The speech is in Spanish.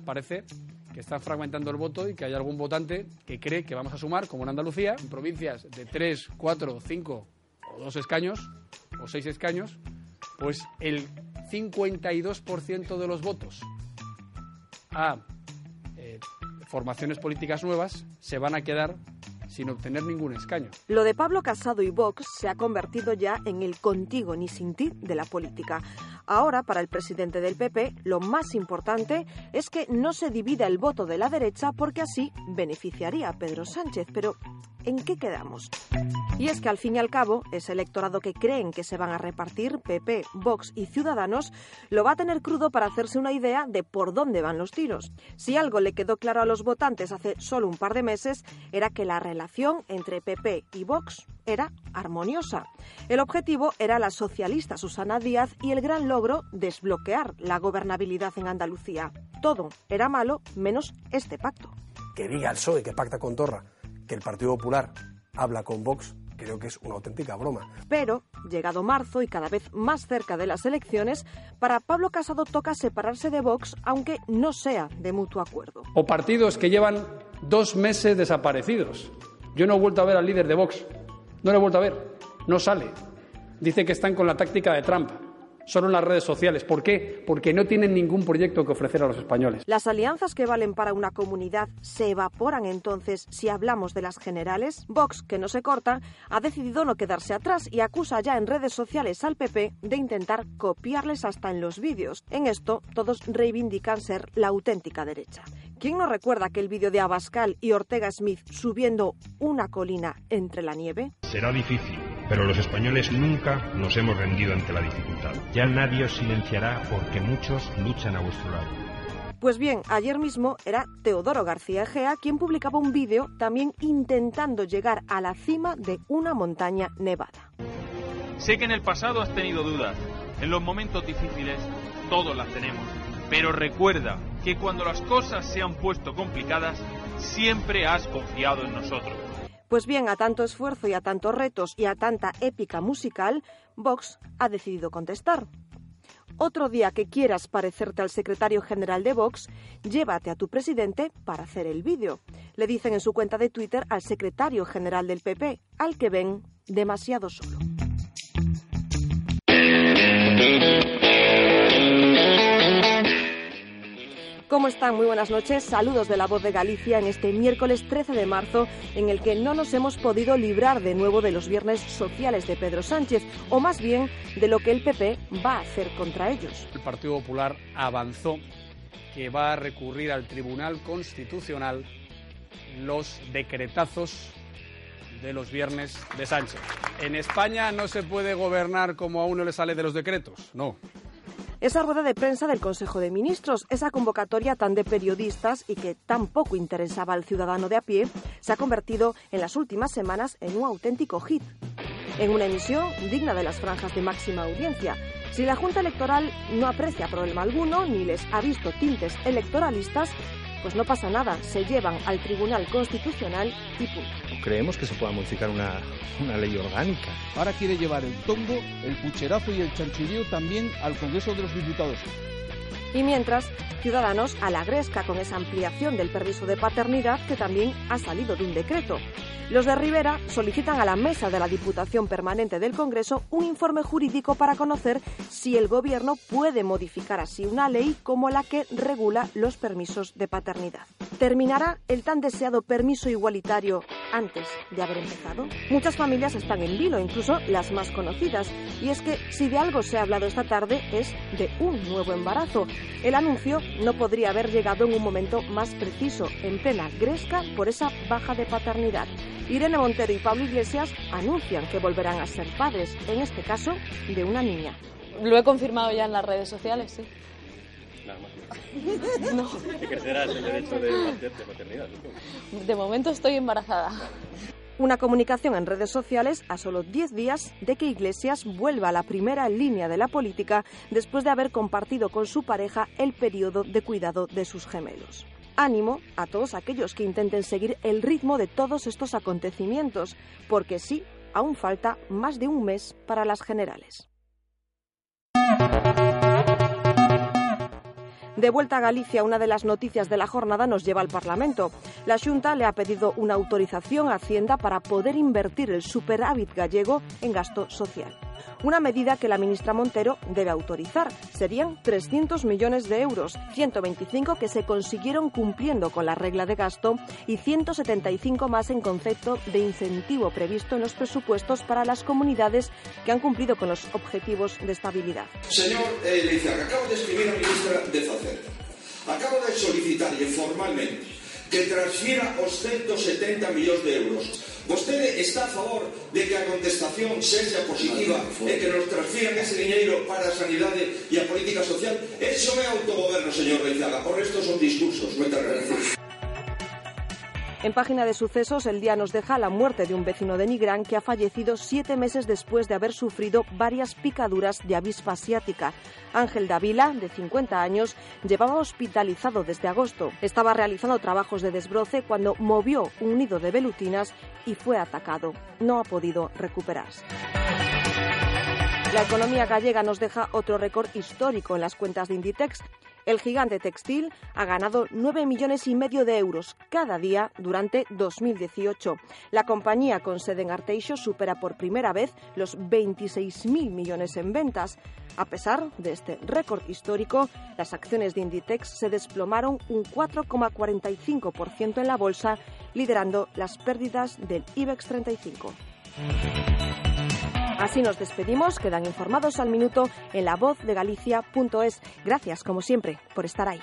Parece que están fragmentando el voto y que hay algún votante que cree que vamos a sumar, como en Andalucía, en provincias de 3, 4, 5 o 2 escaños o 6 escaños, pues el 52% de los votos a eh, formaciones políticas nuevas se van a quedar sin obtener ningún escaño. Lo de Pablo Casado y Vox se ha convertido ya en el contigo ni sin ti de la política. Ahora, para el presidente del PP, lo más importante es que no se divida el voto de la derecha porque así beneficiaría a Pedro Sánchez. Pero, ¿en qué quedamos? Y es que al fin y al cabo, ese electorado que creen que se van a repartir, PP, Vox y Ciudadanos, lo va a tener crudo para hacerse una idea de por dónde van los tiros. Si algo le quedó claro a los votantes hace solo un par de meses, era que la relación entre PP y Vox era armoniosa. El objetivo era la socialista Susana Díaz y el gran logro desbloquear la gobernabilidad en Andalucía. Todo era malo menos este pacto. Que diga el PSOE que pacta con Torra que el Partido Popular habla con Vox creo que es una auténtica broma. Pero, llegado marzo y cada vez más cerca de las elecciones, para Pablo Casado toca separarse de Vox, aunque no sea de mutuo acuerdo. O partidos que llevan dos meses desaparecidos. Yo no he vuelto a ver al líder de Vox. No lo he vuelto a ver. No sale. Dice que están con la táctica de Trump solo en las redes sociales. ¿Por qué? Porque no tienen ningún proyecto que ofrecer a los españoles. Las alianzas que valen para una comunidad se evaporan entonces si hablamos de las generales. Vox, que no se corta, ha decidido no quedarse atrás y acusa ya en redes sociales al PP de intentar copiarles hasta en los vídeos. En esto, todos reivindican ser la auténtica derecha. ¿Quién no recuerda aquel vídeo de Abascal y Ortega Smith subiendo una colina entre la nieve? Será difícil pero los españoles nunca nos hemos rendido ante la dificultad. Ya nadie os silenciará porque muchos luchan a vuestro lado. Pues bien, ayer mismo era Teodoro García Egea quien publicaba un vídeo también intentando llegar a la cima de una montaña nevada. Sé que en el pasado has tenido dudas. En los momentos difíciles todos las tenemos. Pero recuerda que cuando las cosas se han puesto complicadas, siempre has confiado en nosotros. Pues bien, a tanto esfuerzo y a tantos retos y a tanta épica musical, Vox ha decidido contestar. Otro día que quieras parecerte al secretario general de Vox, llévate a tu presidente para hacer el vídeo. Le dicen en su cuenta de Twitter al secretario general del PP, al que ven demasiado solo. Están? Muy buenas noches. Saludos de la voz de Galicia en este miércoles 13 de marzo en el que no nos hemos podido librar de nuevo de los viernes sociales de Pedro Sánchez, o más bien de lo que el PP va a hacer contra ellos. El Partido Popular avanzó que va a recurrir al Tribunal Constitucional los decretazos de los viernes de Sánchez. En España no se puede gobernar como a uno le sale de los decretos, no esa rueda de prensa del Consejo de Ministros, esa convocatoria tan de periodistas y que tan poco interesaba al ciudadano de a pie, se ha convertido en las últimas semanas en un auténtico hit. En una emisión digna de las franjas de máxima audiencia. Si la Junta Electoral no aprecia problema alguno ni les ha visto tintes electoralistas, pues no pasa nada, se llevan al Tribunal Constitucional y punto. Creemos que se pueda modificar una, una ley orgánica. Ahora quiere llevar el tongo, el pucherazo y el chanchulleo también al Congreso de los Diputados. Y mientras, Ciudadanos a la gresca con esa ampliación del permiso de paternidad que también ha salido de un decreto. Los de Rivera solicitan a la mesa de la Diputación Permanente del Congreso un informe jurídico para conocer si el Gobierno puede modificar así una ley como la que regula los permisos de paternidad. ¿Terminará el tan deseado permiso igualitario antes de haber empezado? Muchas familias están en vilo, incluso las más conocidas, y es que si de algo se ha hablado esta tarde es de un nuevo embarazo. El anuncio no podría haber llegado en un momento más preciso, en plena gresca por esa baja de paternidad. Irene Montero y Pablo Iglesias anuncian que volverán a ser padres, en este caso de una niña. Lo he confirmado ya en las redes sociales, sí. Nada más. No. Ejercerás el derecho de, supongo. De momento estoy embarazada. Una comunicación en redes sociales a solo 10 días de que Iglesias vuelva a la primera línea de la política después de haber compartido con su pareja el periodo de cuidado de sus gemelos. Ánimo a todos aquellos que intenten seguir el ritmo de todos estos acontecimientos, porque sí, aún falta más de un mes para las generales. De vuelta a Galicia, una de las noticias de la jornada nos lleva al Parlamento. La Junta le ha pedido una autorización a Hacienda para poder invertir el superávit gallego en gasto social. Una medida que la ministra Montero debe autorizar. Serían 300 millones de euros, 125 que se consiguieron cumpliendo con la regla de gasto y 175 más en concepto de incentivo previsto en los presupuestos para las comunidades que han cumplido con los objetivos de estabilidad. Señor eh, acabo de escribir a ministra de Facenda. Acabo de solicitarle formalmente que transfiera os 170 millóns de euros. Vostede está a favor de que a contestación sexa positiva e que nos transfieran ese dinheiro para a sanidade e a política social? Eso é autogoberno, señor Reizaga. O resto son discursos. Moitas gracias. En página de sucesos, el día nos deja la muerte de un vecino de Nigrán que ha fallecido siete meses después de haber sufrido varias picaduras de avispa asiática. Ángel Davila, de 50 años, llevaba hospitalizado desde agosto. Estaba realizando trabajos de desbroce cuando movió un nido de velutinas y fue atacado. No ha podido recuperarse. La economía gallega nos deja otro récord histórico en las cuentas de Inditex. El gigante textil ha ganado 9 millones y medio de euros cada día durante 2018. La compañía con sede en Arteixo supera por primera vez los 26.000 millones en ventas. A pesar de este récord histórico, las acciones de Inditex se desplomaron un 4,45% en la bolsa, liderando las pérdidas del IBEX 35. Así nos despedimos, quedan informados al minuto en la voz de Galicia.es. Gracias, como siempre, por estar ahí.